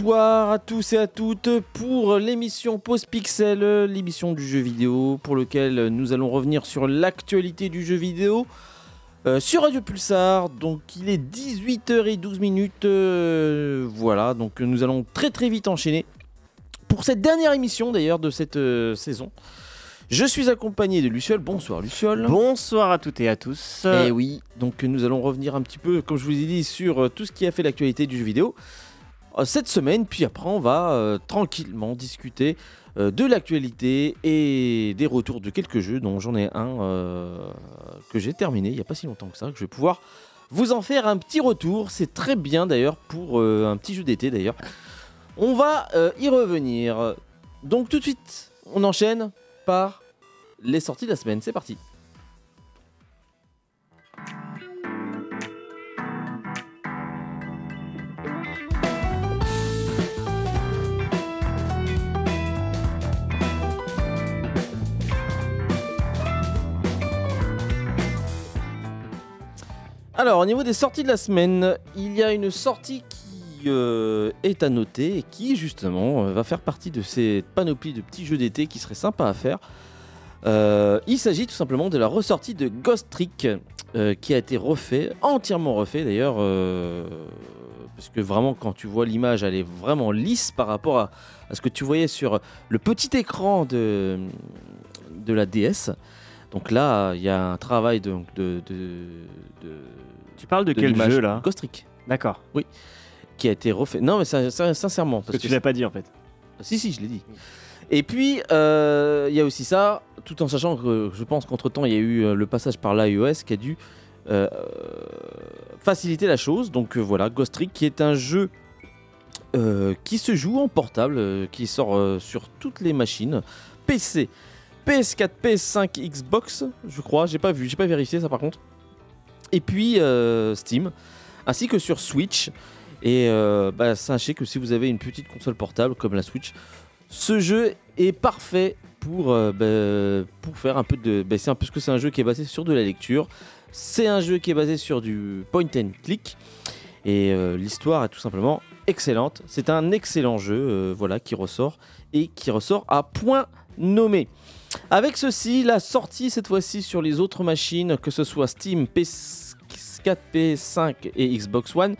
bonsoir à tous et à toutes pour l'émission Pause Pixel, l'émission du jeu vidéo pour lequel nous allons revenir sur l'actualité du jeu vidéo euh, sur Radio Pulsar. Donc il est 18h12 minutes. euh, voilà, donc nous allons très très vite enchaîner pour cette dernière émission d'ailleurs de cette euh, saison. Je suis accompagné de Luciole. Bonsoir Luciole. Bonsoir à toutes et à tous. Et oui, donc nous allons revenir un petit peu, comme je vous ai dit, sur tout ce qui a fait l'actualité du jeu vidéo cette semaine. Puis après, on va euh, tranquillement discuter euh, de l'actualité et des retours de quelques jeux, dont j'en ai un euh, que j'ai terminé il n'y a pas si longtemps que ça, que je vais pouvoir vous en faire un petit retour. C'est très bien d'ailleurs pour euh, un petit jeu d'été d'ailleurs. On va euh, y revenir. Donc tout de suite, on enchaîne par les sorties de la semaine. C'est parti. Alors, au niveau des sorties de la semaine, il y a une sortie qui euh, est à noter et qui, justement, euh, va faire partie de ces panoplies de petits jeux d'été qui seraient sympas à faire. Euh, il s'agit tout simplement de la ressortie de Ghost Trick qui a été refait, entièrement refait d'ailleurs, parce que vraiment quand tu vois l'image, elle est vraiment lisse par rapport à, à ce que tu voyais sur le petit écran de, de la DS. Donc là, il y a un travail de, de, de, de- Tu parles de, quel jeu là Ghost Trick D'accord. qui a été refait. Non, mais ça- ça- sincèrement, Parce parce que tu l'as pas dit en fait. si, si, je l'ai dit. Et puis, euh, il y a aussi ça, tout en sachant que je pense qu'entre-temps, il y a eu euh, le passage par l'iOS qui a dû euh, faciliter la chose. Donc euh, voilà, Ghost Trick, qui est un jeu qui se joue en portable, qui sort sur toutes les machines, PC, PS4, PS5, Xbox, je crois, j'ai pas vu, j'ai pas vérifié ça par contre. Et puis euh, Steam, ainsi que sur Switch. Et euh, bah, sachez que si vous avez une petite console portable comme la Switch, ce jeu est parfait pour, euh, bah, faire un peu de. bah, c'est un peu que c'est un jeu qui est basé sur de la lecture. C'est un jeu qui est basé sur du point and click. Et l'histoire est tout simplement excellente. C'est un excellent jeu voilà, qui ressort et qui ressort à point nommé. Avec ceci, la sortie cette fois-ci sur les autres machines, que ce soit Steam, PS4, PS5 et Xbox One,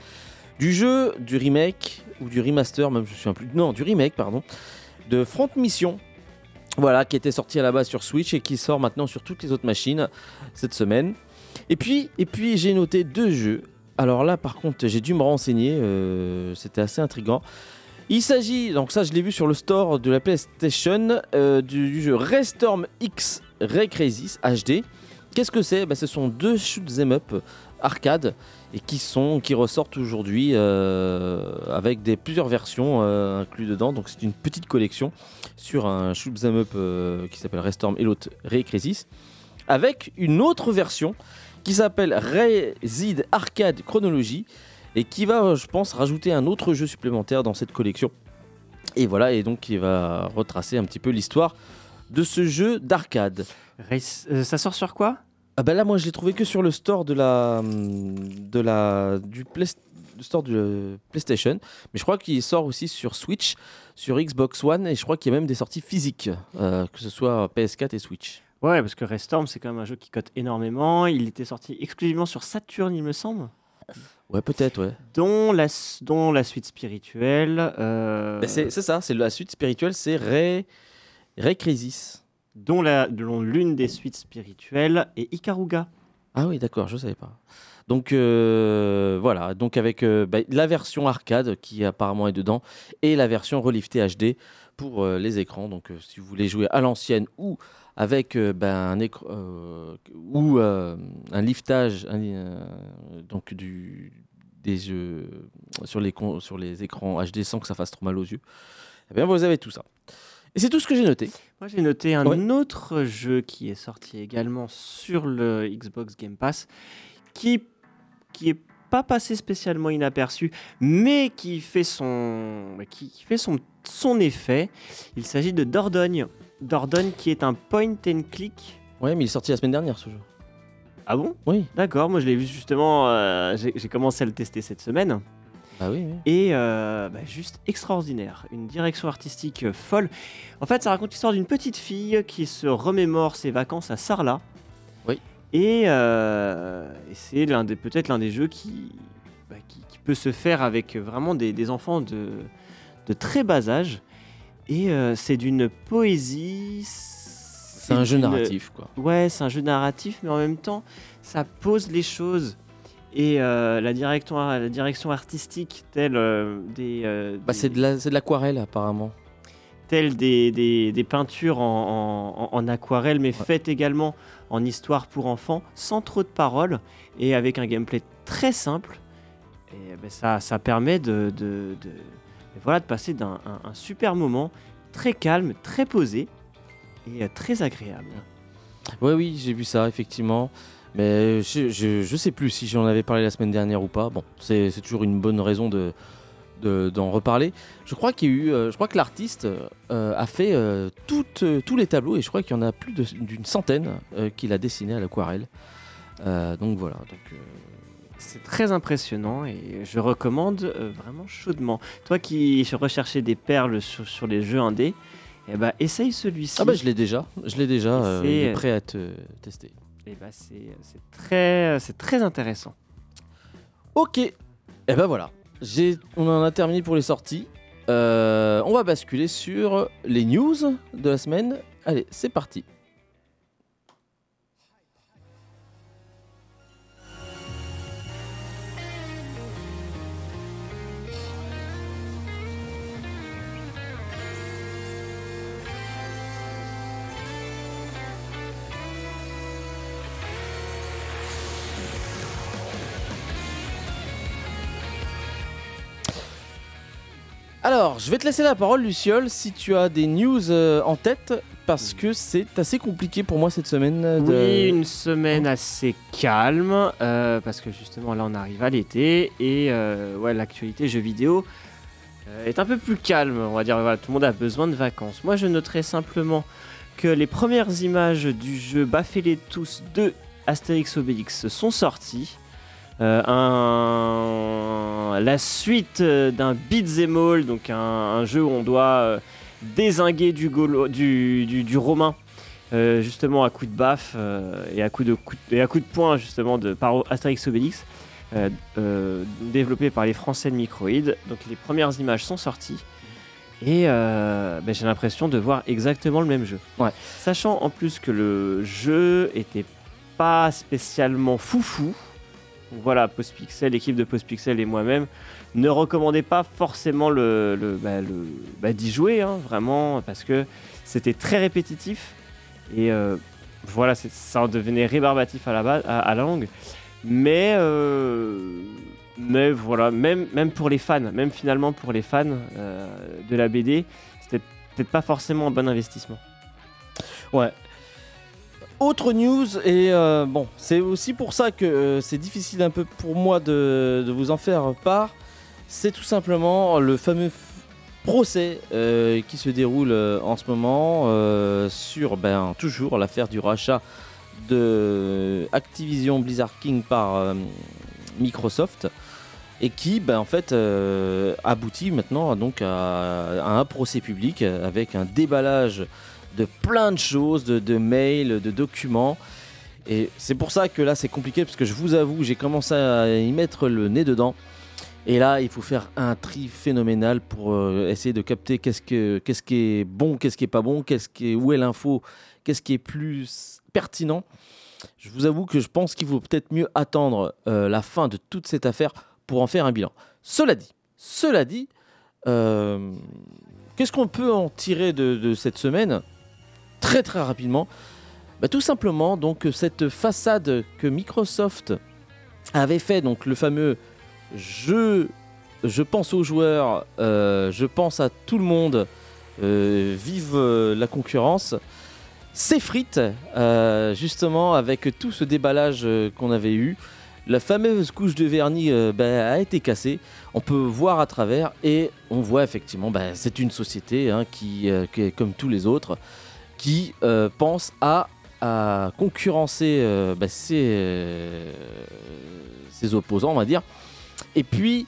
du jeu, du remake ou du remaster, même je me souviens plus. Non, du remake, pardon, de Front Mission. Voilà, qui était sorti à la base sur Switch et qui sort maintenant sur toutes les autres machines cette semaine. Et puis, j'ai noté deux jeux. Alors là, par contre, j'ai dû me renseigner. euh, C'était assez intriguant. Il s'agit, donc ça, je l'ai vu sur le store de la PlayStation, euh, du, jeu Restorm X Ray Crisis HD. Qu'est-ce que c'est? Bah, Ce sont deux shoot 'em up arcade et qui sont qui ressortent aujourd'hui euh, avec des plusieurs versions euh, inclus dedans. Donc c'est une petite collection sur un shoot 'em up qui s'appelle Restorm et l'autre Ray Crisis avec une autre version qui s'appelle Resid Arcade Chronology et qui va, je pense, rajouter un autre jeu supplémentaire dans cette collection. Et voilà, et donc il va retracer un petit peu l'histoire de ce jeu d'arcade. Euh, ça sort sur quoi? Ah bah là, moi, je l'ai trouvé que sur le store de la, de la, du Play- le store du euh, PlayStation, mais je crois qu'il sort aussi sur Switch, sur Xbox One, et je crois qu'il y a même des sorties physiques, euh, que ce soit PS4 et Switch. Ouais, parce que Restorm, c'est quand même un jeu qui cote énormément. Il était sorti exclusivement sur Saturn, il me semble. Ouais, peut-être, ouais. Dont la, dont la suite spirituelle. euh, Bah, c'est ça, c'est la suite spirituelle, c'est Ray, Ray Crisis. dont l'une des suites spirituelles est Ikaruga. Ah oui, d'accord, je savais pas. Donc euh, voilà, donc avec euh, bah, la version arcade qui apparemment est dedans et la version reliftée HD pour les écrans. Donc si vous voulez jouer à l'ancienne ou avec euh, ben, un euh, ou euh, un liftage un, donc du des jeux sur les sur les écrans HD sans que ça fasse trop mal aux yeux. Eh bien vous avez tout ça. Et c'est tout ce que j'ai noté. Moi, j'ai noté un Ouais. autre jeu qui est sorti également sur le Xbox Game Pass, qui qui est pas passé spécialement inaperçu, mais qui fait son qui, qui fait son son effet. Il s'agit de Dordogne. Dordogne qui est un point and click. Ouais, mais il est sorti la semaine dernière ce jeu. Ah bon? Oui. D'accord, moi je l'ai vu justement, euh, j'ai commencé à le tester cette semaine. Ah oui, oui. et euh, bah, juste extraordinaire. Une direction artistique euh, folle. En fait, ça raconte l'histoire d'une petite fille qui se remémore ses vacances à Sarlat. Oui. Et, euh, et c'est l'un des peut-être l'un des jeux qui, bah, qui, qui peut se faire avec vraiment des, des enfants de, de très bas âge. Et euh, c'est d'une poésie. C'est un jeu narratif, quoi. Ouais, c'est un jeu narratif, mais en même temps, ça pose les choses. Et euh, la, direction, la direction artistique, telle euh, des, Bah, des- c'est de la- l'aquarelle, apparemment. telles des, des- des peintures en, en- en aquarelle, mais faites également en histoire pour enfants, sans trop de paroles, et avec un gameplay très simple. Et ben, ça, ça permet de, de- de- voilà, de passer d'un un- super moment, très calme, très posé, et euh, très agréable. Ouais, oui, j'ai vu ça, effectivement. Mais je, je, sais plus si j'en avais parlé la semaine dernière ou pas. Bon, c'est toujours une bonne raison de de- d'en reparler. Je crois qu'il eu, euh, je crois que l'artiste euh, a fait tous les tableaux et je crois qu'il y en a plus d'une centaine qu'il a dessiné à l'aquarelle. Donc voilà. C'est très impressionnant et je recommande euh, vraiment chaudement. Toi qui recherchais des perles sur, sur les jeux indés, eh ben, essaye celui-ci. ah bah je l'ai déjà, je l'ai déjà. Euh, il est prêt à euh, testé. Eh ben, c'est très, intéressant. Ok. Et ben voilà. On en a terminé pour les sorties. Euh, on va basculer sur les news de la semaine. Allez, c'est parti. Alors, je vais te laisser la parole, Luciole, si tu as des news euh, en tête, parce que c'est assez compliqué pour moi cette semaine. euh, de- Oui, une semaine assez calme, euh, parce que justement là on arrive à l'été et ouais, l'actualité jeux vidéo est un peu plus calme. On va dire tout le monde a besoin de vacances. Moi je noterai simplement que les premières images du jeu Baffez-les tous 2 Astérix Obélix sont sorties. Euh, un- La suite euh, d'un beat'em all, donc un, un jeu où on doit euh, désinguer du, Gaulo- du, du, du romain euh, justement à coup de baffe et à coup de, coup de- et à coup de poing justement de par Astérix Obélix développé par les Français de Microïd. Donc les premières images sont sorties et euh, ben, j'ai l'impression de voir exactement le même jeu. Ouais. Sachant en plus que le jeu était pas spécialement foufou. Voilà, Postpixel, l'équipe de Postpixel et moi-même ne recommandaient pas forcément bah, bah, d'y jouer, hein, vraiment, parce que c'était très répétitif. Et euh, voilà, ça en devenait rébarbatif à la langue. Mais, euh, mais voilà, même, même pour les fans, même finalement pour les fans euh, de la BD, c'était peut-être pas forcément un bon investissement. Ouais. Autre news, et euh, bon, c'est aussi pour ça que euh, c'est difficile un peu pour moi de, vous en faire part. C'est tout simplement le fameux procès euh, qui se déroule en ce moment sur ben, toujours l'affaire du rachat de Activision Blizzard King par Microsoft et qui ben, en fait aboutit maintenant donc à un procès public avec un déballage de plein de choses, de, mails, de documents. Et c'est pour ça que là c'est compliqué parce que je vous avoue, j'ai commencé à y mettre le nez dedans. Et là, il faut faire un tri phénoménal pour euh, essayer de capter qu'est-ce, que, qu'est-ce qui est bon, qu'est-ce qui est pas bon, qu'est-ce qui est, où est l'info, qu'est-ce qui est plus pertinent. Je vous avoue que je pense qu'il vaut peut-être mieux attendre euh, la fin de toute cette affaire pour en faire un bilan. Cela dit, cela dit, euh, qu'est-ce qu'on peut en tirer de cette semaine? Très très rapidement, Bah, tout simplement donc cette façade que Microsoft avait fait, donc le fameux je, pense aux joueurs, euh, je pense à tout le monde, euh, vive euh, la concurrence, s'effrite justement avec tout ce déballage qu'on avait eu. La fameuse couche de vernis bah, a été cassée, on peut voir à travers et on voit effectivement, bah, c'est une société hein, qui est comme tous les autres, qui euh, pense à, concurrencer euh, bah, ses, euh, ses opposants, on va dire. Et puis,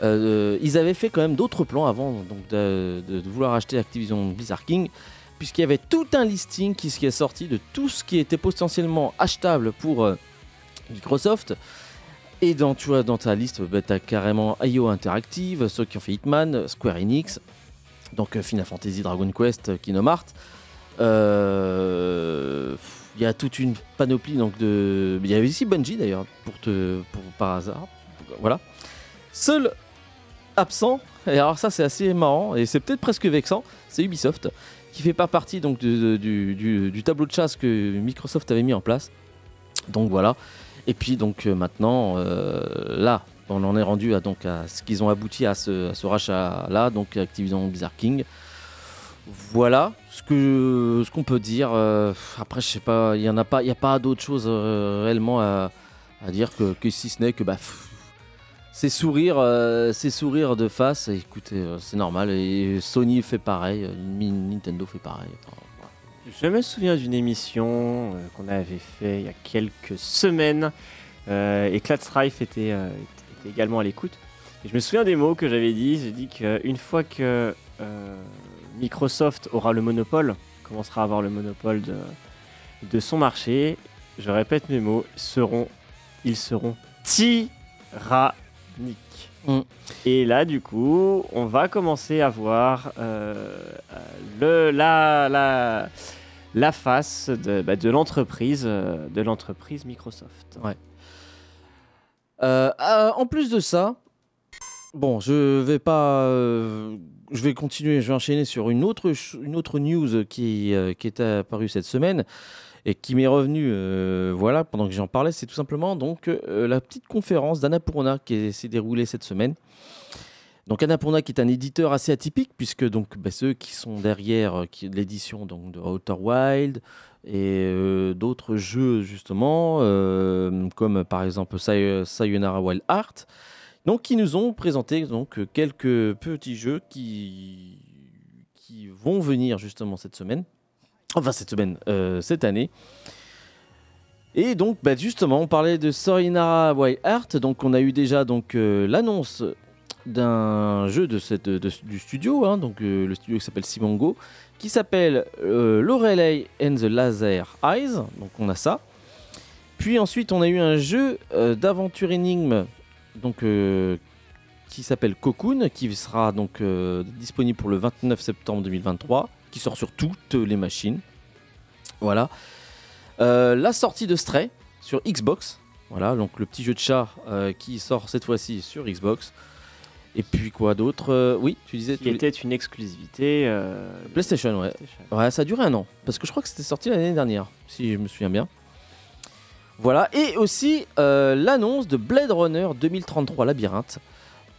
ils avaient fait quand même d'autres plans avant donc de, vouloir acheter Activision Blizzard King, puisqu'il y avait tout un listing qui, est sorti de tout ce qui était potentiellement achetable pour Microsoft. Et dans, tu dans ta liste, bah, tu as carrément IO Interactive, ceux qui ont fait Hitman, Square Enix, donc Final Fantasy, Dragon Quest, Kingdom Hearts. Euh, Il y a toute une panoplie donc de. Il y avait ici Bungie d'ailleurs, pour te, pour, par hasard. Voilà. Seul absent, et alors ça c'est assez marrant, et c'est peut-être presque vexant, c'est Ubisoft, qui fait pas partie donc de- du, tableau de chasse que Microsoft avait mis en place. Donc voilà. Et puis donc euh, maintenant, euh, là, on en est rendu à, donc, à ce qu'ils ont abouti à ce, à ce rachat-là, donc Activision Blizzard King. Voilà ce que ce qu'on peut dire. euh, après, je sais pas, il y en a pas, il y a pas d'autre chose euh, réellement à, dire que, que si ce n'est que bah, c'est sourire, euh, de face. Écoutez, euh, c'est normal. Et Sony fait pareil, Ni- Nintendo fait pareil. Je me souviens d'une émission qu'on avait fait il y a quelques semaines et Clad Strife était, était également à l'écoute. Je me souviens des mots que j'avais dit. J'ai dit qu'une fois que Microsoft aura le monopole, commencera à avoir le monopole de, de son marché, je répète mes mots, seront, ils seront tyranniques. Mm. Et là, du coup, on va commencer à voir euh, le, la, la, la face de, bah, de l'entreprise euh, de l'entreprise Microsoft. Ouais. Euh, euh, en plus de ça, bon, je vais pas, je vais continuer, je vais enchaîner sur une autre, une autre news qui, euh, qui est apparue cette semaine et qui m'est revenue, euh, voilà, pendant que j'en parlais, c'est tout simplement donc euh, la petite conférence d'Annapurna qui s'est déroulée cette semaine. Donc Annapurna qui est un éditeur assez atypique puisque donc bah, ceux qui sont derrière l'édition de Outer Wild et d'autres jeux justement comme par exemple Say- Sayonara Wild Heart donc qui nous ont présenté donc euh, quelques petits jeux qui qui vont venir justement cette semaine enfin cette semaine euh, cette année et donc bah, justement on parlait de Sayonara Wild Heart donc on a eu déjà donc euh, l'annonce d'un jeu de cette, du studio, hein, donc le studio qui s'appelle Simongo, qui s'appelle euh, and the Laser Eyes. Donc on a ça. Puis ensuite on a eu un jeu d'aventure énigme, donc euh, qui s'appelle Cocoon, qui sera donc euh, disponible pour le 29 septembre 2023, qui sort sur toutes les machines. Voilà. Euh, la sortie de Stray sur Xbox. Voilà, donc le petit jeu de chat qui sort cette fois-ci sur Xbox. Et puis quoi d'autre Oui, tu disais. Qui était une exclusivité euh, PlayStation, ouais. PlayStation. Ouais, ça a duré un an. Parce que je crois que c'était sorti l'année dernière, si je me souviens bien. Voilà. Et aussi euh, l'annonce de Blade Runner 2033 Labyrinthe,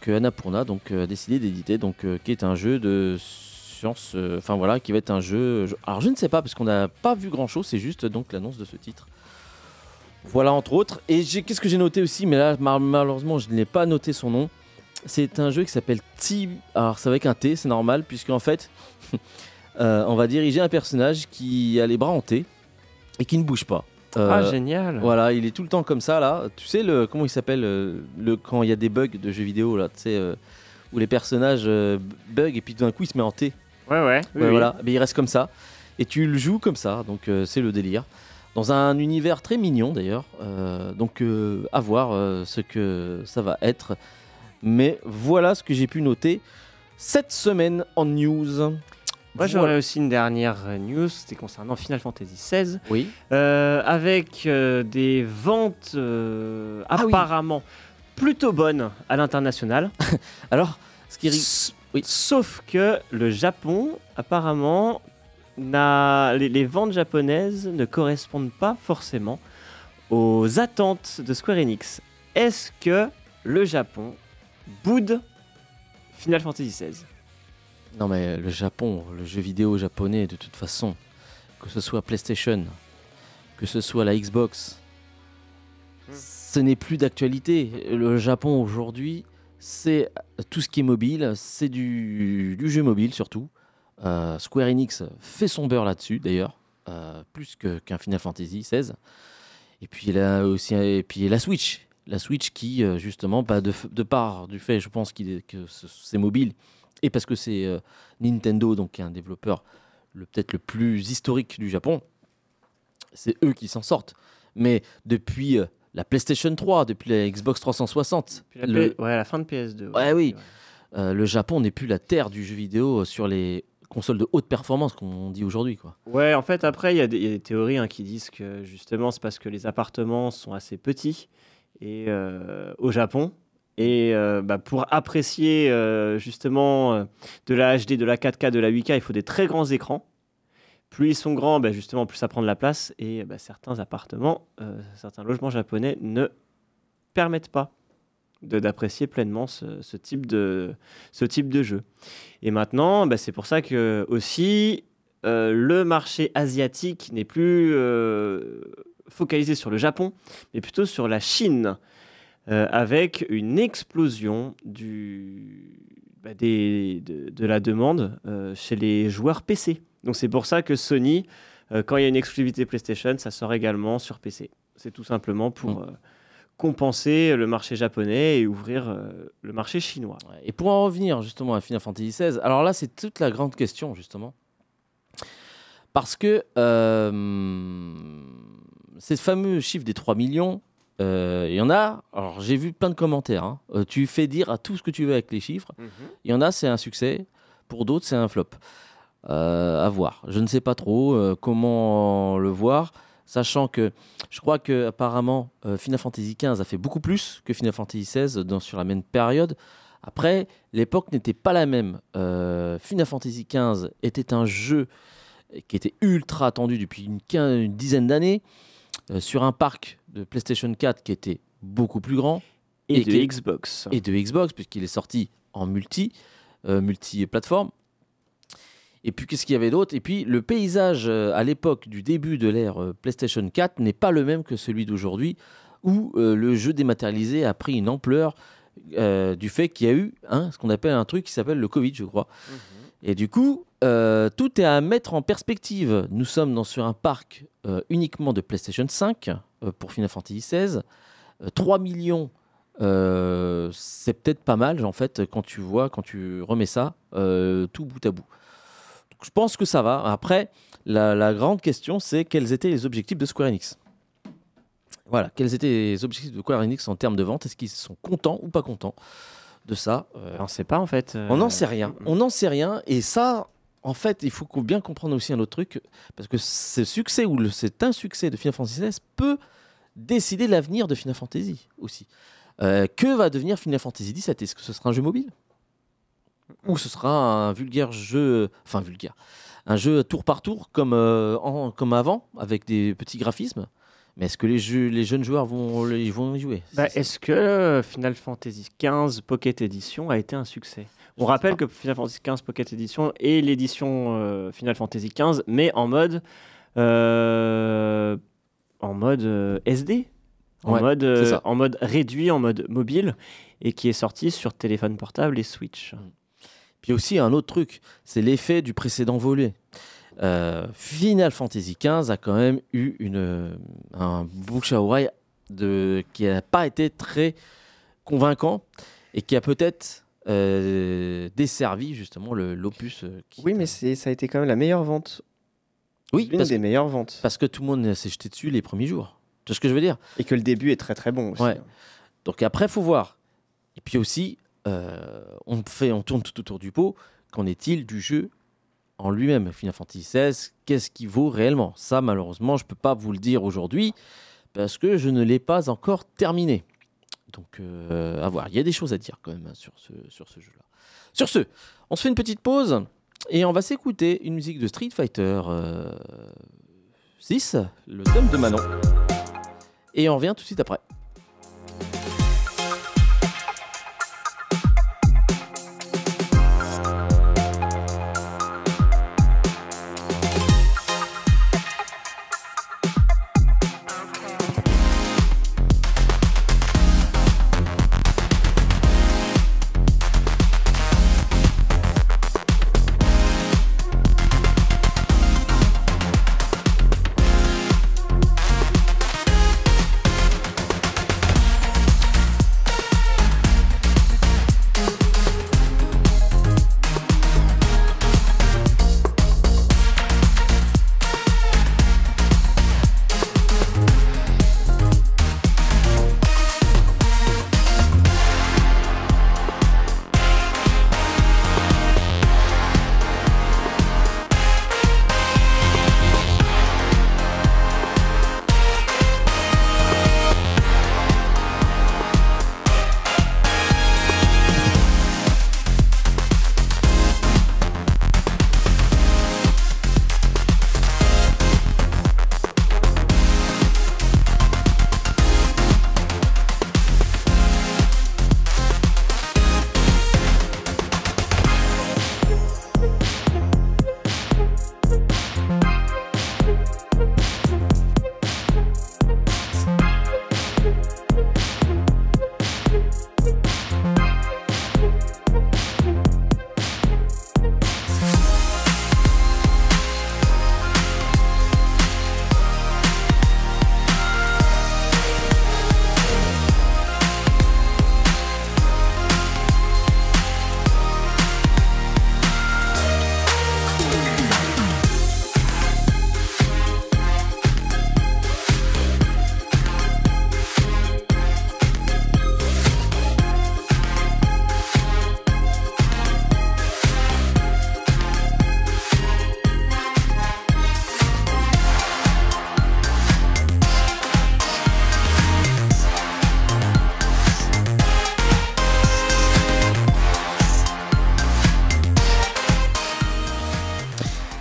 que Annapurna donc, euh, a décidé d'éditer, donc, euh, qui est un jeu de science. Enfin voilà, qui va être un jeu. je- Alors je ne sais pas, parce qu'on n'a pas vu grand chose, c'est juste donc l'annonce de ce titre. Voilà, entre autres. Et qu'est-ce que j'ai noté aussi, mais là, mal- malheureusement, je n'ai pas noté son nom. C'est un jeu qui s'appelle T. Alors, c'est avec un T, c'est normal, puisqu'en fait, on va diriger un personnage qui a les bras en T et qui ne bouge pas. Euh, Ah, génial. voilà, il est tout le temps comme ça là. Tu sais le comment il s'appelle euh, le quand il y a des bugs de jeux vidéo là, tu sais euh, où les personnages bug et puis tout d'un coup il se met en T. Ouais, ouais. oui, Ouais, oui. voilà, mais il reste comme ça et tu le joues comme ça, donc c'est le délire. Dans un univers très mignon d'ailleurs, Euh, donc euh, à voir euh, ce que ça va être. Mais voilà ce que j'ai pu noter cette semaine en news. Moi, Voilà. j'aurais aussi une dernière euh, news, c'était concernant Final Fantasy XVI, Oui. euh, avec euh, des ventes euh, Ah oui. apparemment plutôt bonnes à l'international. Alors, ce qui S- oui. Sauf que le Japon, apparemment, les ventes japonaises ne correspondent pas forcément aux attentes de Square Enix. Est-ce que le Japon boude Final Fantasy XVI Non mais le Japon, le jeu vidéo japonais de toute façon, que ce soit PlayStation, que ce soit la Xbox, Hmm. ce n'est plus d'actualité. Le Japon aujourd'hui, c'est tout ce qui est mobile, c'est du, du jeu mobile surtout. Euh, Square Enix fait son beurre là-dessus d'ailleurs, euh, plus qu'un Final Fantasy XVI. Et puis là aussi, et puis la Switch. La Switch qui, euh, justement, pas de, part du fait, je pense qu'il est, que ce- c'est mobile, et parce que c'est euh, Nintendo, donc qui est un développeur le, peut-être le plus historique du Japon, c'est eux qui s'en sortent. Mais depuis euh, la PlayStation 3, depuis la Xbox 360, Puis la, le, ouais, la fin de PS2. Ouais, oui. euh, le Japon n'est plus la terre du jeu vidéo sur les consoles de haute performance, comme on dit aujourd'hui. quoi. Ouais, en fait, après, il y, a des- il y a des théories hein, qui disent que justement, c'est parce que les appartements sont assez petits et, au Japon. Et euh, bah, pour apprécier euh, justement euh, de la HD, de la 4K, de la 8K, il faut des très grands écrans. Plus ils sont grands, bah, justement, plus ça prend de la place. Et bah, certains appartements, certains logements japonais ne permettent pas d'apprécier pleinement ce, type de, ce type de jeu. Et maintenant, c'est pour ça que aussi le marché asiatique n'est plus focalisé sur le Japon, mais plutôt sur la Chine, euh, avec une explosion du, bah, des- de, de la demande euh, chez les joueurs PC. Donc c'est pour ça que Sony, euh, quand il y a une exclusivité PlayStation, ça sort également sur PC. C'est tout simplement pour Mm. compenser le marché japonais et ouvrir euh, le marché chinois. Et pour en revenir justement à Final Fantasy XVI, alors là, c'est toute la grande question, justement. Parce que euh, ces fameux chiffres des 3 millions, euh, il y en a, alors j'ai vu plein de commentaires, hein. Euh, tu fais dire à tout ce que tu veux avec les chiffres, il y en a, c'est un succès, pour d'autres, c'est un flop. Euh, à voir. Je ne sais pas trop comment le voir, sachant que je crois que apparemment Final Fantasy XV a fait beaucoup plus que Final Fantasy XVI dans, sur la même période. Après, l'époque n'était pas la même. Final Fantasy XV était un jeu qui était ultra attendu depuis une, dizaine d'années, sur un parc de PlayStation 4 qui était beaucoup plus grand Et, Et de qui- Xbox. et de Xbox, puisqu'il est sorti en multi, euh, multi-plateforme. Et puis, qu'est-ce qu'il y avait d'autre? Et puis, le paysage euh, à l'époque du début de l'ère euh, PlayStation 4 n'est pas le même que celui d'aujourd'hui, où le jeu dématérialisé a pris une ampleur du fait qu'il y a eu hein, ce qu'on appelle un truc qui s'appelle le Covid, je crois. Et du coup, euh, tout est à mettre en perspective. Nous sommes dans, sur un parc euh, uniquement de PlayStation 5 euh, pour Final Fantasy XVI. Euh, 3 millions, c'est peut-être pas mal en fait quand tu vois, quand tu remets ça tout bout à bout. Je pense que ça va. Après, la, la grande question, c'est quels étaient les objectifs de Square Enix Voilà, quels étaient les objectifs de Square Enix en termes de vente? Est-ce qu'ils sont contents ou pas contents? De ça Euh, On ne sait pas en fait. on n'en euh, sait rien. On n'en sait rien. Et ça, en fait, il faut bien comprendre aussi un autre truc. Parce que ce succès ou le- cet insuccès de Final Fantasy XVI peut décider l'avenir de Final Fantasy aussi. Euh, que va devenir Final Fantasy XVII Est-ce que ce sera un jeu mobile? Ou ce sera un vulgaire jeu. Enfin, vulgaire. Un jeu tour par tour comme, euh, en- comme avant, avec des petits graphismes? Mais est-ce que les, jeux, les jeunes joueurs vont, ils vont y jouer? Bah, Est-ce que euh, Final Fantasy XV Pocket Edition a été un succès? On rappelle que Final Fantasy XV Pocket Edition est l'édition euh, Final Fantasy XV, mais en mode, euh, en mode euh, SD, en, Ouais, mode, en mode réduit, en mode mobile, et qui est sorti sur téléphone portable et Switch. Puis aussi un autre truc, c'est l'effet du précédent volet. Euh, Final Fantasy XV a quand même eu une, un bouche à oreille de, qui n'a pas été très convaincant et qui a peut-être euh, desservi justement l'opus. euh, Oui, mais ça a été quand même la meilleure vente. oui L'une parce, des que, meilleures ventes. parce que tout le monde s'est jeté dessus les premiers jours. Tu vois ce que je veux dire? Et que le début est très très bon aussi. Ouais. Donc après, faut voir. Et puis aussi, euh, on, fait, on tourne tout autour du pot. Qu'en est-il du jeu en lui-même Final Fantasy XVI, qu'est-ce qu'il vaut réellement? Ça, malheureusement, je ne peux pas vous le dire aujourd'hui parce que je ne l'ai pas encore terminé. Donc, euh, à voir. Il y a des choses à dire quand même hein, sur ce, sur ce jeu-là. Sur ce, on se fait une petite pause et on va s'écouter une musique de Street Fighter euh, 6, le thème de Manon. Et on revient tout de suite après.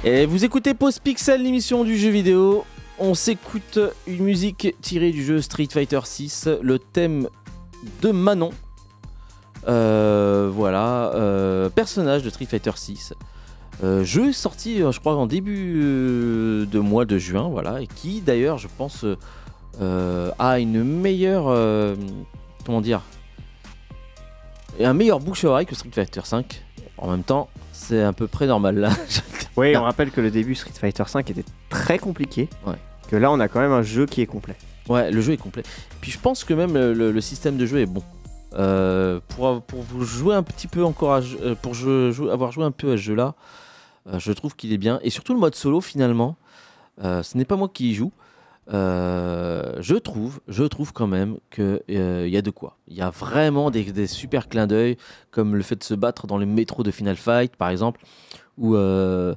Vous écoutez Pause Pixel, l'émission du jeu vidéo. On s'écoute une musique tirée du jeu Street Fighter 6, le thème de Manon. Euh, voilà, euh, personnage de Street Fighter 6. Euh, jeu sorti, euh, je crois, en début de mois de juin, voilà, et qui d'ailleurs, je pense, a une meilleure, comment dire, et un meilleur bouche à oreille que Street Fighter 5. En même temps, c'est à peu près normal là. Oui, on rappelle que le début Street Fighter 5 était très compliqué. Ouais. Que là, on a quand même un jeu qui est complet. Ouais, le jeu est complet. Puis je pense que même le, le- système de jeu est bon. Euh, pour, pour vous jouer un petit peu encore, à, euh, pour je- avoir joué un peu à ce jeu-là, euh, je trouve qu'il est bien. Et surtout le mode solo finalement, euh, ce n'est pas moi qui y joue. Euh, je trouve, je trouve quand même qu'il y a de quoi. Il y a vraiment des, des super clins d'œil, comme le fait de se battre dans le métro de Final Fight, par exemple, ou euh,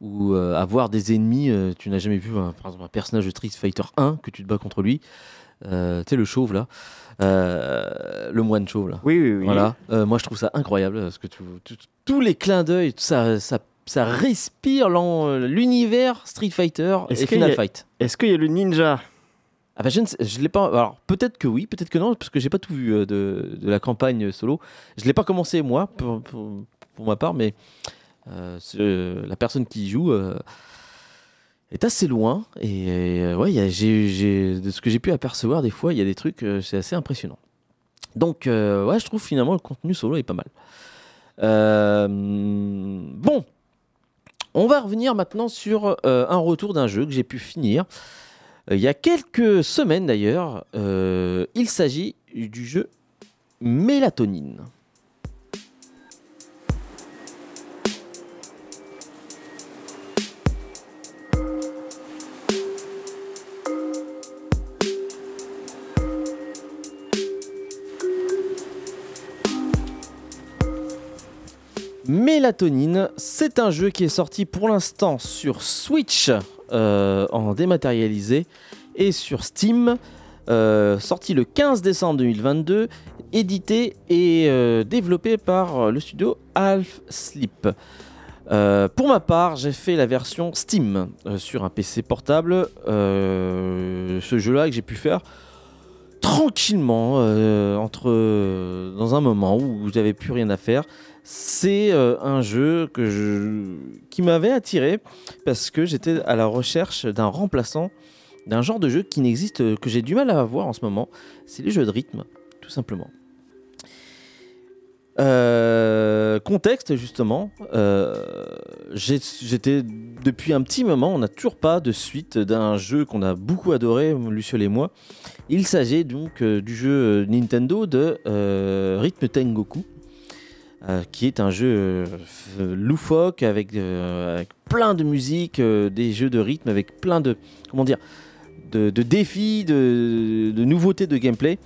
ou euh, avoir des ennemis. euh, tu n'as jamais vu, un- par exemple, un personnage de Street Fighter 1 que tu te bats contre lui. Euh, tu sais, le chauve là, Euh, le moine chauve là. Oui, oui, oui. Voilà. Euh, moi, je trouve ça incroyable parce que tu- tu- tous les clins d'œil, ça, ça, ça respire l'univers Street Fighter et Final a- Fight. Est-ce qu'il y a le ninja? Ah bah je ne sais- je l'ai pas. Alors peut-être que oui, peut-être que non, parce que j'ai pas tout vu euh, de, de la campagne solo. Je l'ai pas commencé moi, pour, pour- pour ma part, mais euh, la personne qui y joue euh, est assez loin. Et ouais, j'ai- de ce que j'ai pu apercevoir, des fois, il y a des trucs, c'est assez impressionnant. Donc ouais, je trouve finalement le contenu solo est pas mal. Bon, on va revenir maintenant sur euh, un retour d'un jeu que j'ai pu finir. Euh, Il y a quelques semaines d'ailleurs, euh, il s'agit du jeu Mélatonine. Mélatonine, c'est un jeu qui est sorti pour l'instant sur Switch euh, en dématérialisé et sur Steam, euh, sorti le 15 décembre 2022, édité et euh, développé par le studio Half Sleep. Pour ma part, j'ai fait la version Steam sur un PC portable. Ce jeu-là que j'ai pu faire tranquillement entre dans un moment où j'avais plus rien à faire. C'est euh, un jeu qui m'avait attiré parce que j'étais à la recherche d'un remplaçant d'un genre de jeu qui n'existe que j'ai du mal à avoir en ce moment. C'est les jeux de rythme, tout simplement. Euh, contexte justement, euh, j'étais depuis un petit moment, on n'a toujours pas de suite d'un jeu qu'on a beaucoup adoré, Luciol et moi. Il s'agit donc euh, du jeu Nintendo de euh, Rhythm Tengoku, euh, qui est un jeu euh, loufoque avec, euh, avec plein de musique, des jeux de rythme avec plein de comment dire de, défis, de, nouveautés de gameplay.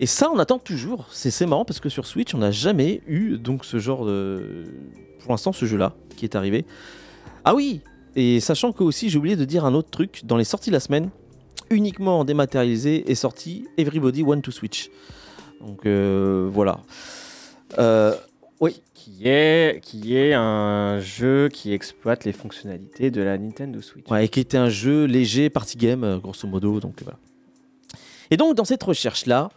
Et ça, on attend toujours. C'est marrant parce que sur Switch, on n'a jamais eu donc ce genre de. Pour l'instant, ce jeu-là qui est arrivé. Ah oui Et sachant que aussi, j'ai oublié de dire un autre truc. Dans les sorties de la semaine, uniquement en dématérialisé, est sorti Everybody Want to Switch. Donc voilà. Euh, Oui. Qui est, qui est un jeu qui exploite les fonctionnalités de la Nintendo Switch. Ouais, et qui était un jeu léger, party game, euh, grosso modo. Donc voilà. Et donc dans cette recherche-là,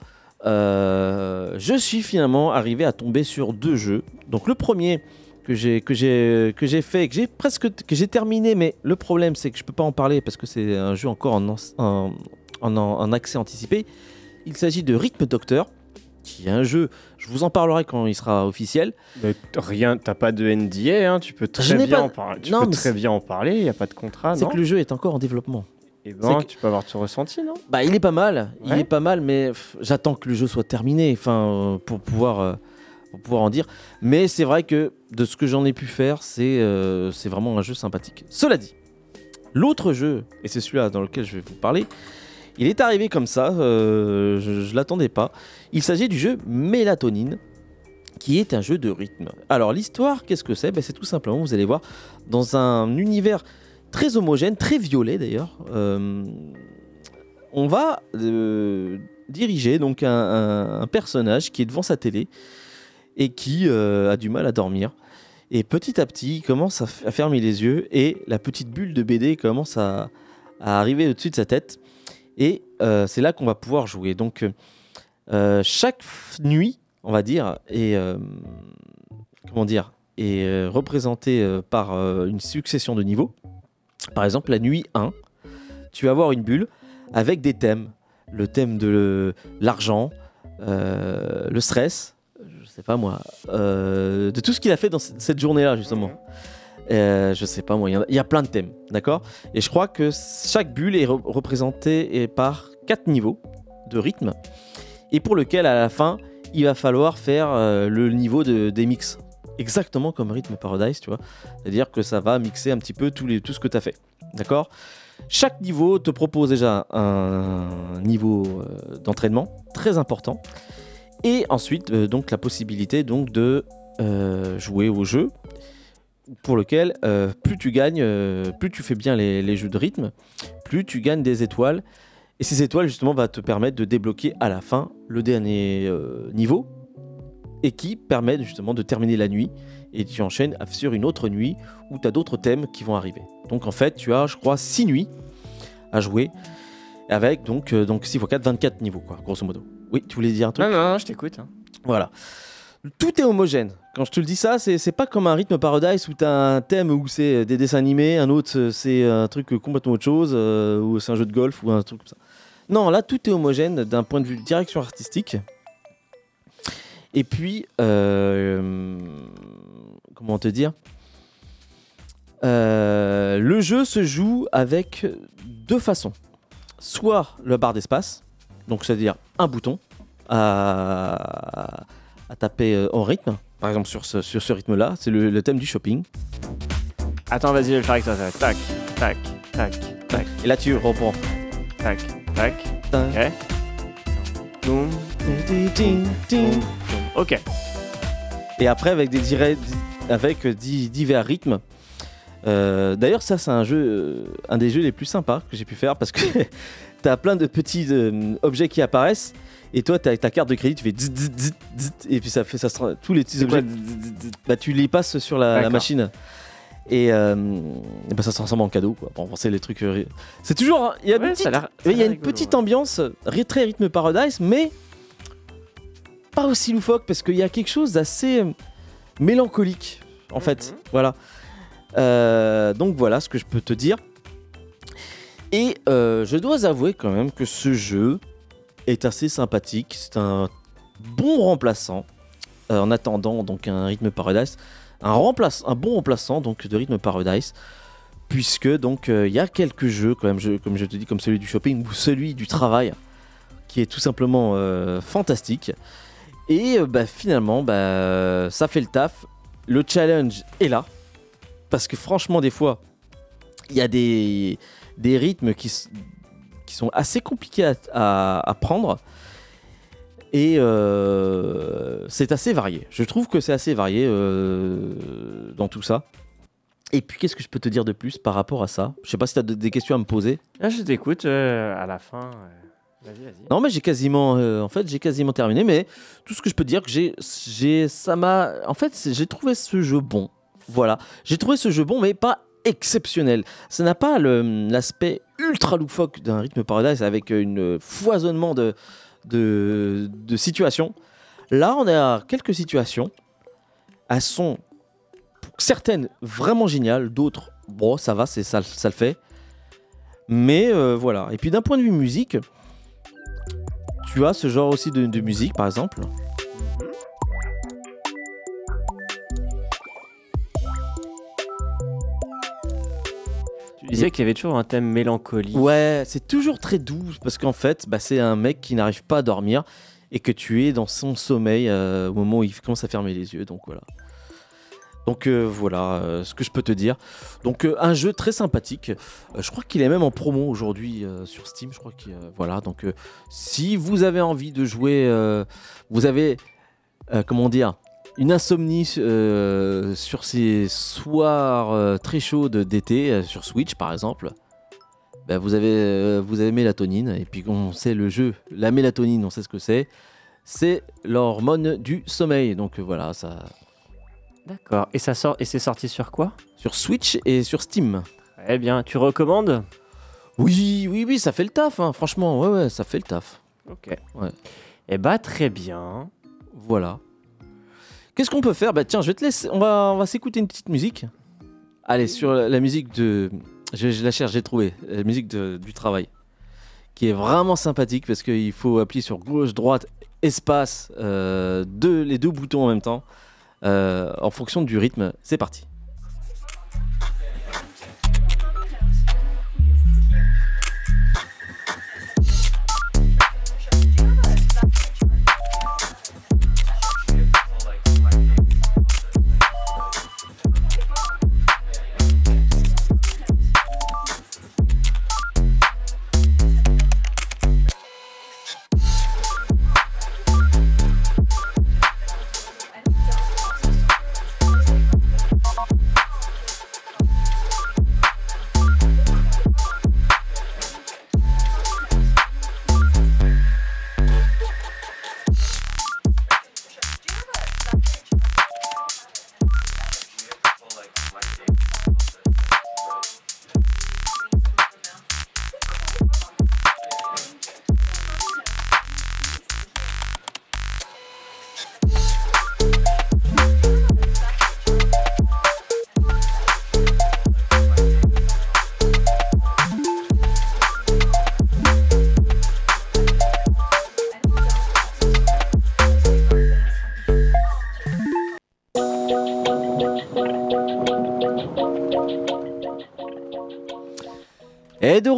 euh, je suis finalement arrivé à tomber sur deux jeux. Donc le premier que j'ai que j'ai que j'ai fait, que j'ai presque que j'ai terminé, mais le problème c'est que je peux pas en parler parce que c'est un jeu encore en, en, en, en- en accès anticipé. Il s'agit de Rhythm Doctor, qui est un jeu. Je vous en parlerai quand il sera officiel. Mais rien, t'as pas de NDA, hein, tu peux très bien pas- en parler. Tu Non, peux très bien en parler, il y a pas de contrat, c'est que le jeu est encore en développement. Et ben, c'est que- tu peux avoir ton ressenti, non? Bah, il est pas mal. Il est pas mal, mais j'attends que le jeu soit terminé, enfin, euh, pour pouvoir, euh, pour pouvoir en dire. Mais c'est vrai que de ce que j'en ai pu faire, c'est, euh, c'est vraiment un jeu sympathique. Cela dit, l'autre jeu, et c'est celui-là dans lequel je vais vous parler, il est arrivé comme ça. euh, je, je l'attendais pas. Il s'agit du jeu Mélatonine qui est un jeu de rythme. Alors l'histoire, qu'est-ce que c'est? Ben, C'est tout simplement, vous allez voir, dans un univers très homogène, très violet d'ailleurs. euh, on va euh, diriger donc un, personnage qui est devant sa télé et qui a du mal à dormir. Et petit à petit, il commence à, fermer les yeux et la petite bulle de BD commence à arriver au-dessus de sa tête. Et euh, c'est là qu'on va pouvoir jouer. Donc, euh, chaque nuit, on va dire, est, euh, comment dire, est représentée par une succession de niveaux. Par exemple, la nuit 1, tu vas avoir une bulle avec des thèmes. Le thème de l'argent, le stress, je sais pas moi, de tout ce qu'il a fait dans cette journée-là, justement. Euh, je sais pas moi, il y a- plein de thèmes, d'accord? Et je crois que chaque bulle est re- représentée par quatre niveaux de rythme, et pour lequel à la fin, il va falloir faire euh, le niveau de, des mix. Exactement comme Rhythm Paradise, tu vois? C'est-à-dire que ça va mixer un petit peu tout ce que tu as fait, d'accord? Chaque niveau te propose déjà un niveau euh, d'entraînement très important, et ensuite euh, donc la possibilité donc de jouer au jeu pour lequel euh, plus tu gagnes, euh, plus tu fais bien les, les jeux de rythme, plus tu gagnes des étoiles. Et ces étoiles justement va te permettre de débloquer à la fin le dernier euh, niveau et qui permet justement de terminer la nuit et tu enchaînes sur une autre nuit où tu as d'autres thèmes qui vont arriver. Donc en fait tu as je crois 6 nuits à jouer avec donc, donc 6 x 4, 24 niveaux quoi, grosso modo. Oui, tu voulais dire un truc? Non, non, non, je t'écoute. hein. voilà. Tout est homogène. Quand je te le dis ça, c'est pas comme un rythme Paradise où tu as un thème où c'est des dessins animés, un autre euh, c'est un truc complètement autre chose, euh, ou c'est un jeu de golf ou un truc comme ça. Non, là tout est homogène d'un point de vue direction artistique. Et puis, euh, comment te dire? Euh, Le jeu se joue avec deux façons. Soit le bar d'espace, donc c'est-à-dire un bouton à taper euh, en rythme. Par exemple, sur ce, sur ce rythme-là, c'est le, le thème du shopping. Attends, vas-y, je vais le faire avec toi. Tac, tac, tac, tac, Et là, tu reprends. tac, tac. Tin, Ok. Boum, tin, tin, tin. boum, boum. Ok. Et après, avec, des avec di- divers rythmes. Euh, D'ailleurs, ça, c'est un jeu, euh, un des jeux les plus sympas que j'ai pu faire parce que tu as plein de petits euh, objets qui apparaissent. Et toi, as ta carte de crédit, tu fais zit, zit, zit, zit, et puis ça fait ça se tous les petits objets. bah, tu les passes sur la, machine. Et, euh, et bah, ça se transforme en cadeau. Quoi. Bon, c'est les trucs. euh, c'est toujours. hein, Il y a, une petite- ça a l'air- ça oui, il y a l'air une rigolo, petite ouais. ambiance très rythme Paradise, mais pas aussi loufoque parce qu'il y a quelque chose d'assez euh, mélancolique en fait. Mhm. Voilà. Euh, donc voilà ce que je peux te dire. Et euh, je dois avouer quand même que ce jeu est assez sympathique. C'est un bon remplaçant euh, en attendant donc un rythme Paradise, un remplace, un bon remplaçant donc de rythme Paradise. Puisque donc euh, il y a quelques jeux quand même, comme je te dis, comme celui du shopping ou celui du travail, qui est tout simplement euh, fantastique. Et bah, finalement, bah, ça fait le taf. Le challenge est là. Parce que franchement, des fois, il y a des, des rythmes qui, qui sont assez compliqués à, à- à prendre. Et euh, c'est assez varié. Je trouve que c'est assez varié euh, dans tout ça. Et puis, qu'est-ce que je peux te dire de plus par rapport à ça? Je sais pas si tu as des questions à me poser. Là, je t'écoute euh, à la fin. euh, Vas-y, vas-y. Non, mais j'ai quasiment, en fait, j'ai quasiment terminé. Mais tout ce que je peux te dire, que j'ai, j'ai, ça m'a, en fait, j'ai trouvé ce jeu bon. Voilà, j'ai trouvé ce jeu bon, mais pas exceptionnel. Ça n'a pas l'aspect ultra loufoque d'un rythme Paradise avec une foisonnement de, de, de situations. Là, on a quelques situations. Elles sont, certaines, vraiment géniales. D'autres, bon, ça va, c'est ça, le fait. Mais euh, voilà. Et puis d'un point de vue musique, tu as ce genre aussi de musique, par exemple. Tu disais qu'il y avait toujours un thème mélancolique. Ouais, c'est toujours très doux parce qu'en fait, bah, c'est un mec qui n'arrive pas à dormir et que tu es dans son sommeil euh, au moment où il commence à fermer les yeux. Donc voilà. Donc euh, voilà euh, ce que je peux te dire. Donc un jeu très sympathique. Je crois qu'il est même en promo aujourd'hui sur Steam. Je crois que voilà. Donc si vous avez envie de jouer, vous avez comment dire une insomnie euh, sur ces soirs euh, très chauds d'été euh, sur Switch par exemple. bah, vous avez euh, vous avez mélatonine et puis on sait le jeu, la mélatonine, on sait ce que c'est. C'est l'hormone du sommeil. Donc voilà, ça D'accord. Et ça sort et c'est sorti sur quoi? Sur Switch et sur Steam. Eh bien, tu recommandes? Oui, oui, oui, ça fait le taf, hein. franchement, ouais, ouais, ça fait le taf. Ok. Ouais. Eh bah très bien. Voilà. Qu'est-ce qu'on peut faire Bah tiens, je vais te laisser. On va, s'écouter une petite musique. Allez, sur la, musique de. Je, la cherche, j'ai trouvé. La musique du travail. Qui est vraiment sympathique parce qu'il faut appuyer sur gauche, droite, espace, euh, les deux boutons en même temps. euh, en fonction du rythme. C'est parti.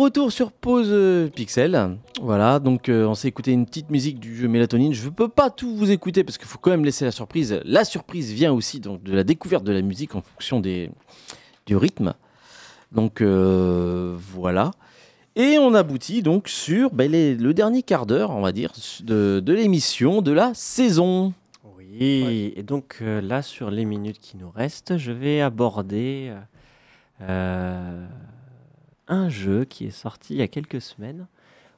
Retour sur Pause euh, Pixel. Voilà, donc euh, on s'est écouté une petite musique du jeu Mélatonine. Je ne peux pas tout vous écouter parce qu'il faut quand même laisser la surprise. La surprise vient aussi donc, de la découverte de la musique en fonction des, du rythme. Donc euh, voilà. Et on aboutit donc sur ben, le dernier quart d'heure, on va dire, de, de l'émission de la saison. Oui. Et donc là, sur les minutes qui nous restent, je vais aborder un jeu qui est sorti il y a quelques semaines,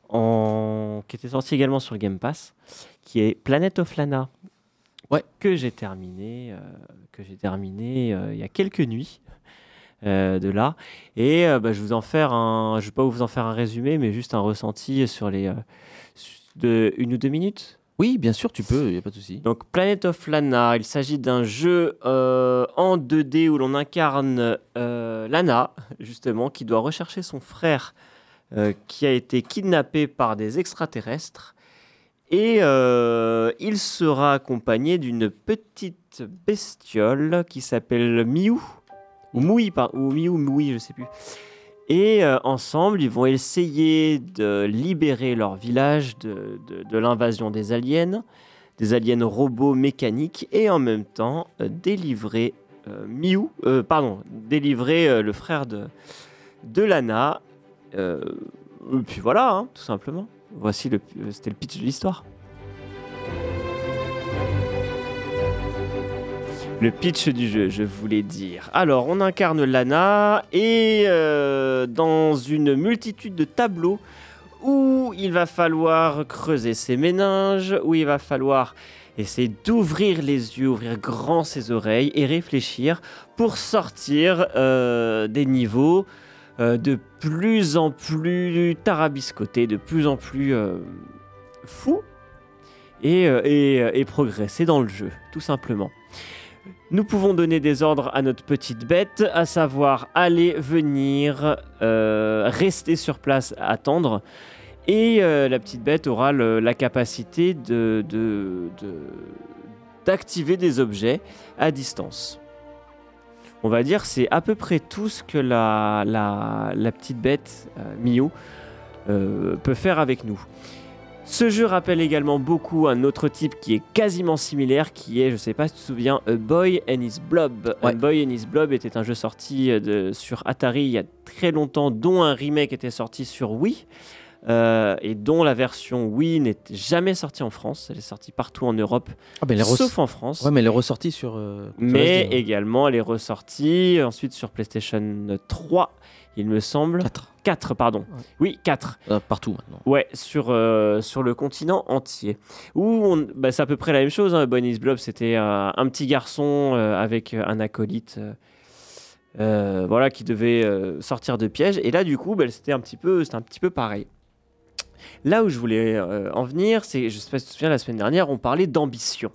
en... qui était sorti également sur Game Pass, qui est Planet of Lana. Ouais. Que j'ai terminé, euh, que j'ai terminé euh, il y a quelques nuits. euh, de là et bah, je vous en faire un je vais pas vous en faire un résumé mais juste un ressenti sur les de une ou deux minutes Oui, bien sûr, tu peux, il n'y a pas de souci. donc Planet of Lana, il s'agit d'un jeu euh, en 2D où l'on incarne euh, Lana, justement, qui doit rechercher son frère euh, qui a été kidnappé par des extraterrestres. Et il sera accompagné d'une petite bestiole qui s'appelle Miou, ou Moui, ou Miou, Moui, je sais plus. Et euh, ensemble, ils vont essayer de libérer leur village de, de- l'invasion des aliens, des aliens robots mécaniques, et en même temps euh, délivrer euh, euh, pardon, délivrer le frère de, de Lana. Et puis voilà, hein, tout simplement. Voici le, c'était le pitch de l'histoire. Le pitch du jeu, je voulais dire. Alors, on incarne Lana et euh, dans une multitude de tableaux où il va falloir creuser ses méninges, où il va falloir essayer d'ouvrir les yeux, ouvrir grand ses oreilles et réfléchir pour sortir euh, des niveaux euh, de plus en plus tarabiscotés, de plus en plus fous et progresser dans le jeu, tout simplement. Nous pouvons donner des ordres à notre petite bête, à savoir aller, venir, euh, rester sur place, attendre. Et euh, la petite bête aura la capacité d'activer des objets à distance. On va dire c'est à peu près tout ce que la, petite bête, euh, Mio, peut faire avec nous. Ce jeu rappelle également beaucoup un autre type qui est quasiment similaire, qui est, je sais pas si tu te souviens, A Boy and His Blob. Ouais. A Boy and His Blob était un jeu sorti euh, de, sur Atari il y a très longtemps, dont un remake était sorti sur Wii. euh, et dont la version Wii n'était jamais sortie en France. Elle est sortie partout en Europe, Ah, sauf en France. Ouais, mais elle est ressortie sur. euh, Mais ouais. également, elle est ressortie ensuite sur PlayStation 3 il me semble. 4 4, pardon. Oui, 4. partout maintenant. Ouais, sur, euh, sur le continent entier. Où on- bah, c'est à peu près la même chose. Hein. Bonnie's Blob, c'était euh, un petit garçon euh, avec un acolyte. euh, euh, voilà, qui devait euh, sortir de piège. Et là, du coup, bah, c'était un, petit peu- c'était un petit peu pareil. Là où je voulais euh, en venir, c'est, je sais pas si tu te souviens, la semaine dernière, on parlait d'ambition.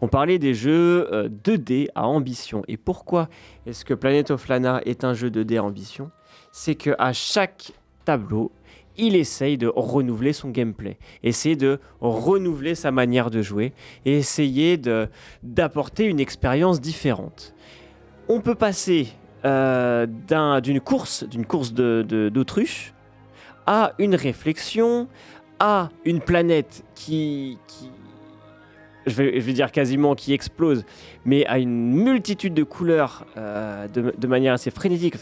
On parlait des jeux euh, 2D à ambition. Et pourquoi est-ce que Planet of Lana est un jeu 2D à ambition? C'est que à chaque tableau, il essaye de renouveler son gameplay, essayer de renouveler sa manière de jouer et essayer d'apporter une expérience différente. On peut passer euh, d'un- d'une course, d'une course d'autruche à une réflexion, à une planète qui je, vais, dire quasiment qui explose, mais à une multitude de couleurs euh, de, manière assez frénétique.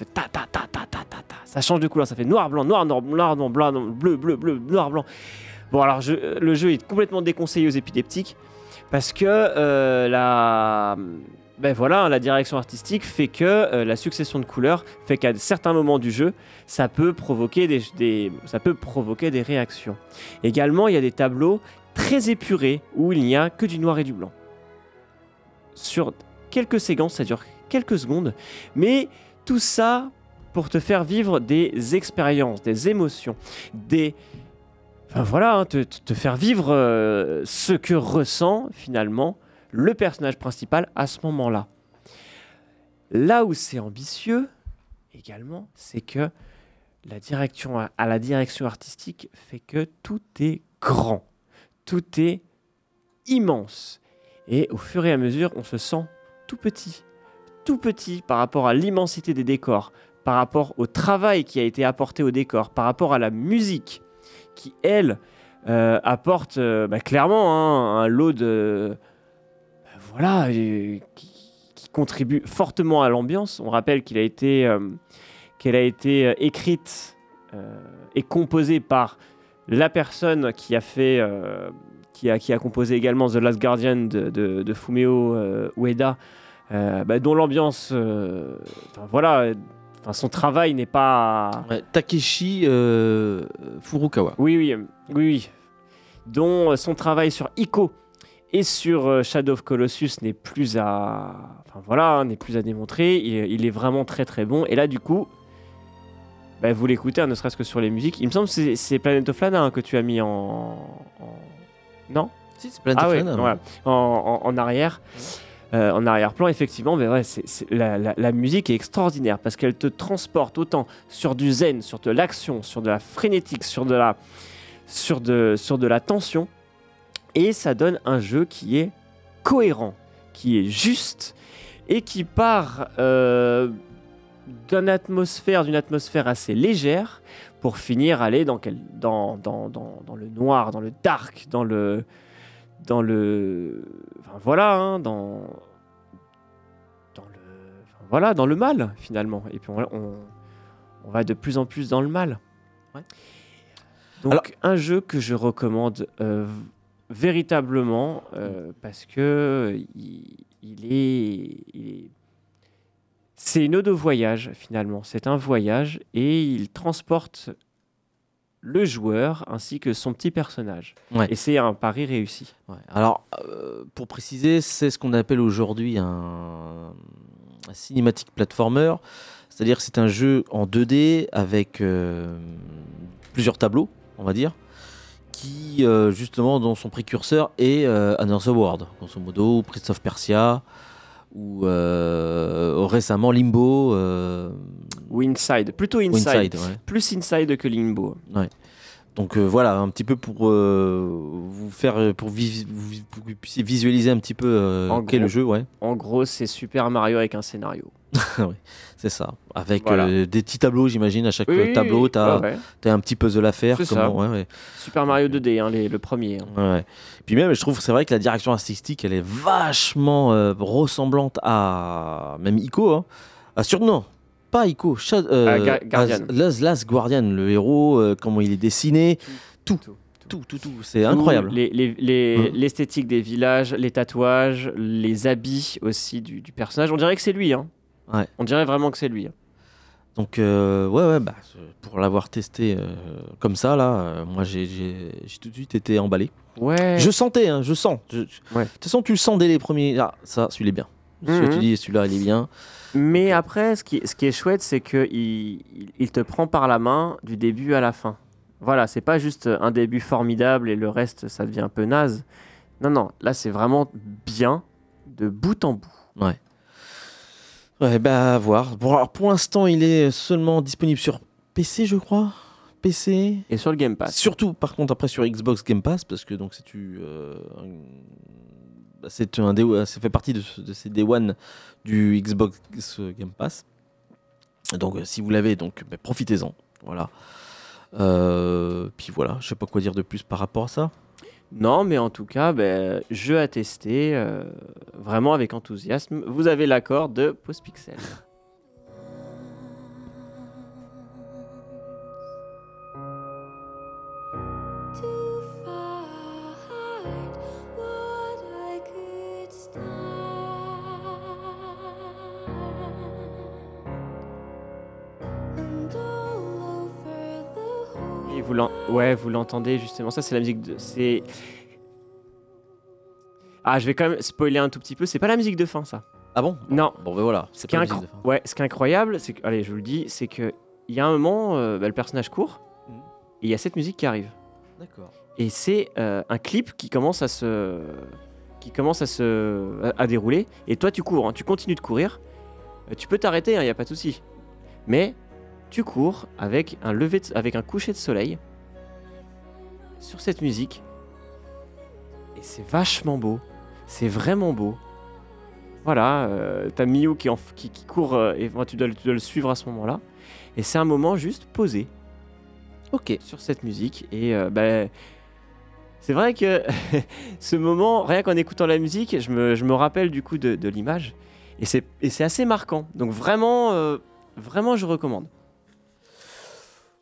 Ça change de couleur, ça fait noir blanc noir noir noir noir blanc bleu bleu bleu noir blanc. Bon alors le jeu est complètement déconseillé aux épileptiques parce que euh, la ben voilà, la direction artistique fait que euh, la succession de couleurs fait qu'à certains moments du jeu, ça peut provoquer des, des- ça peut provoquer des réactions. Également, il y a des tableaux très épurés où il n'y a que du noir et du blanc. Sur quelques séquences, ça dure quelques secondes, mais tout ça pour te faire vivre des expériences, des émotions, des Enfin, voilà, hein, te, faire vivre euh, ce que ressent finalement le personnage principal à ce moment-là. Là où c'est ambitieux également, c'est que la direction la direction artistique fait que tout est grand, tout est immense. Et au fur et à mesure, on se sent tout petit, tout petit par rapport à l'immensité des décors, par rapport au travail qui a été apporté au décor, par rapport à la musique qui, elle, euh, apporte euh, bah, clairement hein, un lot de... bah, voilà, qui, contribue fortement à l'ambiance. On rappelle euh, qu'elle a été écrite et composée par la personne qui a fait... euh, qui a, qui a composé également The Last Guardian de, de- de Fumio euh, Ueda, euh, bah, dont l'ambiance, enfin, voilà, enfin, son travail n'est pas, Takeshi Furukawa. oui, oui, oui, oui. Dont son travail sur Ico et sur Shadow of Colossus n'est plus à, enfin voilà, hein, n'est plus à démontrer. Il, il est vraiment très très bon. Et là, du coup, bah, vous l'écoutez, hein, ne serait-ce que sur les musiques. Il me semble que c'est- Planet of Lana hein, que tu as mis en, en- non? Si, c'est Planet ah of ouais, Lana, voilà. en, en- en arrière. Euh, en arrière-plan, effectivement, mais ouais, la musique est extraordinaire parce qu'elle te transporte autant sur du zen, sur de l'action, sur de la frénétique, sur de la, sur de, sur de la tension. Et ça donne un jeu qui est cohérent, qui est juste et qui part euh, d'une atmosphère, d'une atmosphère assez légère pour finir aller dans, quel- dans, dans, dans, dans le noir, dans le dark, dans le, dans le, enfin, voilà, hein, dans, dans le, enfin, voilà, dans le mal finalement. Et puis on, on, on va de plus en plus dans le mal. Ouais. Donc Alors- un jeu que je recommande euh, véritablement euh, parce que il, il est, il est- c'est une ode au voyage finalement. C'est un voyage et il transporte le joueur ainsi que son petit personnage. Ouais. Et c'est un pari réussi. Ouais. Alors, euh, pour préciser, c'est ce qu'on appelle aujourd'hui un, un cinématique platformer. C'est-à-dire que c'est un jeu en 2D avec euh, plusieurs tableaux, on va dire, qui, euh, justement, dont son précurseur est Another World, grosso modo, ou Prince of Persia, ou euh, récemment Limbo, euh, Ou Inside, plutôt Inside. Inside. ouais. Plus Inside que Limbo. Donc euh, voilà, un petit peu pour euh, vous faire, pour, vis- pour que vous puissiez visualiser un petit peu euh, est le jeu, ouais, En gros, c'est Super Mario avec un scénario. c'est ça. Avec Voilà. euh, des petits tableaux, j'imagine, à chaque Oui, euh, tableau, tu as, Ouais, un petit puzzle à faire. Comment- ouais, ouais. Super Mario 2D, hein, les- le premier. hein. Puis même, je trouve, c'est vrai que la direction artistique, elle est vachement euh, ressemblante à même Ico, hein. non, pas Ico, Shad- euh, Ga- Guardian. à Last, Last Guardian, le héros, euh, comment il est dessiné, Tout. tout, tout, tout, c'est incroyable. Les- les- les-. L'esthétique des villages, les tatouages, les habits aussi du, du personnage. On dirait que c'est lui. Hein. Ouais. On dirait vraiment que c'est lui. hein. Donc euh, ouais ouais bah pour l'avoir testé euh, comme ça là, euh, moi j'ai- tout de suite été emballé. Ouais. Je sentais, hein, je sens. Je- je- Ouais. De toute façon tu le sens dès les premiers. Ah ça, celui-là est bien. Celui-là. Tu dis celui-là il est bien. Mais après, ce qui, ce qui est chouette, c'est qu'il il, il te prend par la main du début à la fin. Voilà, c'est pas juste un début formidable et le reste, ça devient un peu naze. Non, non, là, c'est vraiment bien de bout en bout. Ouais bah à voir. Bon, alors, pour l'instant il est seulement disponible sur PC je crois. PC. Et sur le Game Pass. Surtout, par contre, après sur Xbox Game Pass, parce que donc c'est tu, euh, c'est un day- ça fait partie de, ce- de ces Day One du Xbox Game Pass. Donc, euh, si vous l'avez, donc bah, profitez-en. Voilà. Euh, puis voilà, je sais pas quoi dire de plus par rapport à ça. Non, mais en tout cas, ben, jeu à tester, euh, vraiment avec enthousiasme. Vous avez l'accord de Postpixel. vous ouais, vous l'entendez justement. Ça, c'est la musique de. C'est. Ah, je vais quand même spoiler un tout petit peu. C'est pas la musique de fin, ça. Ah bon? Non. Bon, ben voilà. Ce C'est pas incro- musique de fin. ouais, ce qui est incroyable, c'est que, allez, je vous le dis, c'est que il y a un moment, euh, bah, le personnage court Mhm. et il y a cette musique qui arrive. D'accord. Et c'est euh, un clip qui commence à se, qui commence à se, à, à dérouler. Et toi, tu cours, hein, tu continues de courir. Euh, tu peux t'arrêter, il n'y a pas de souci. Mais tu cours avec un lever, de- avec un coucher de soleil sur cette musique. Et c'est vachement beau. C'est vraiment beau. Voilà, euh, t'as Miyu qui, en qui, qui court euh, et moi, tu, dois, le- tu dois le suivre à ce moment-là. Et c'est un moment juste posé Ok. sur cette musique. Et euh, ben, c'est vrai que ce moment, rien qu'en écoutant la musique, je me, je me rappelle du coup de, de l'image. Et c'est et c'est assez marquant. Donc vraiment, euh, vraiment, je recommande.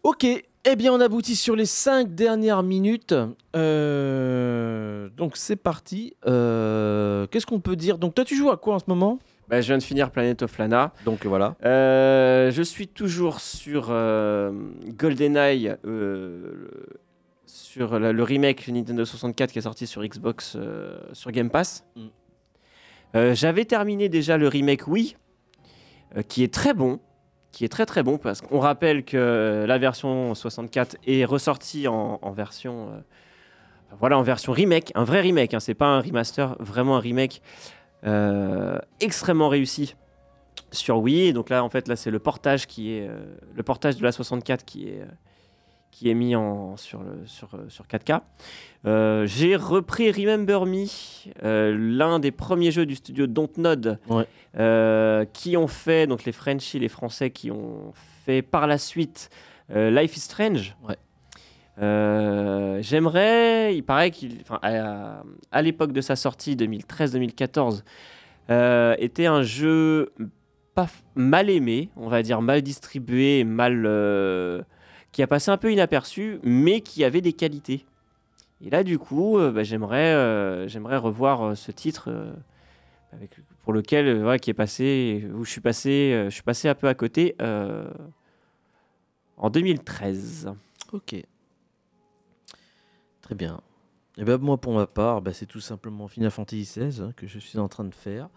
Ok, eh bien on aboutit sur les 5 dernières minutes. Euh, donc c'est parti. Euh, Qu'est-ce qu'on peut dire? Donc toi tu joues à quoi en ce moment? Ben, je viens de finir Planet of Lana. Donc voilà. Euh, je suis toujours sur euh, GoldenEye, euh, sur la- le remake Nintendo 64 qui est sorti sur Xbox, sur Game Pass. Mm. J'avais terminé déjà le remake Wii, qui est très bon, qui est très très bon parce qu'on rappelle que la version 64 est ressortie en, version, euh, voilà, en version remake, un vrai remake. Hein, c'est pas un remaster, vraiment un remake euh, extrêmement réussi sur Wii. Donc là, en fait, là, c'est le portage qui est euh, le portage de la 64 qui est euh, qui est mis en sur le sur euh, sur 4K. Euh, J'ai repris Remember Me, euh, l'un des premiers jeux du studio Dontnod, Ouais. euh, qui ont fait donc les Frenchies, les Français qui ont fait par la suite Life is Strange. Ouais. J'aimerais, il paraît qu'il, enfin, à, à l'époque de sa sortie 2013-2014, euh, était un jeu pas mal aimé, on va dire mal distribué, mal, qui a passé un peu inaperçu, mais qui avait des qualités. Et là, du coup, euh, bah, j'aimerais, euh, j'aimerais revoir euh, ce titre pour lequel, qui est passé, où je suis passé, je suis passé un peu à côté en 2013. Ok. Très bien. Et ben moi pour ma part, bah, c'est tout simplement Final Fantasy XVI hein, que je suis en train de faire.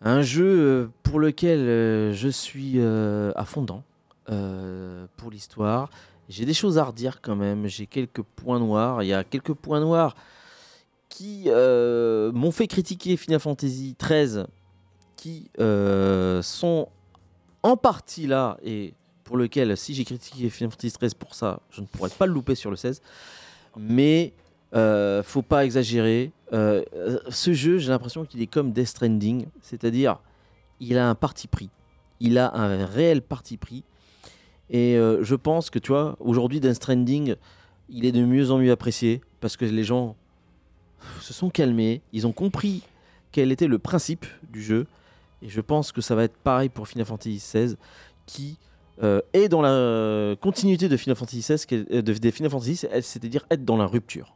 Un jeu pour lequel je suis à fond dedans euh, pour l'histoire. J'ai des choses à redire quand même. J'ai quelques points noirs. Il y a quelques points noirs qui euh, m'ont fait critiquer Final Fantasy XIII, qui euh, sont en partie là et pour lequel, si j'ai critiqué Final Fantasy XIII pour ça, je ne pourrais pas le louper sur le 16. Mais faut pas exagérer. Ce jeu, j'ai l'impression qu'il est comme Death Stranding, c'est-à-dire il a un parti pris. Il a un réel parti pris. Et euh, je pense que tu vois, aujourd'hui, Death Stranding, il est de mieux en mieux apprécié parce que les gens se sont calmés, ils ont compris quel était le principe du jeu. Et je pense que ça va être pareil pour Final Fantasy XVI, qui euh, est dans la continuité de Final Fantasy XVI, euh, c'est-à-dire être dans la rupture.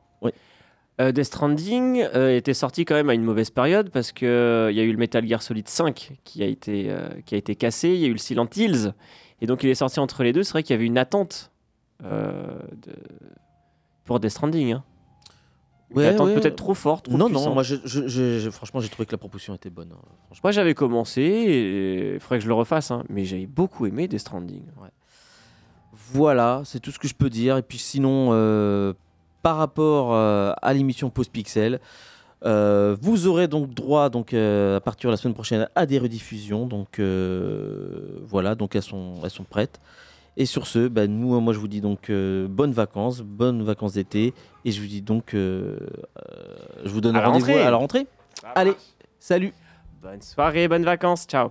Death Stranding était sorti quand même à une mauvaise période parce que euh, il y a eu le Metal Gear Solid 5 qui a été, qui a été cassé, il y a eu le Silent Hills Et donc il est sorti entre les deux. C'est vrai qu'il y avait une attente euh, de- pour Death Stranding. hein. Une attente ouais. peut-être trop forte. trop Non, puissante. non, moi, je, je- je- je- franchement, j'ai trouvé que la proposition était bonne. hein. Moi j'avais commencé, et il faudrait que je le refasse, hein, mais j'avais beaucoup aimé Death Stranding. Voilà, c'est tout ce que je peux dire. Et puis sinon, euh, par rapport euh, à l'émission Pause Pixel, euh, vous aurez donc droit, donc, euh, à partir de la semaine prochaine, à des rediffusions. Donc euh, voilà, donc elles sont, elles sont prêtes. Et sur ce, bah, nous, moi je vous dis donc euh, bonnes vacances, bonnes vacances d'été. Et je vous dis donc, euh, euh, je vous donne rendez-vous à la rentrée. Allez, salut Bonne soirée, bonnes vacances, ciao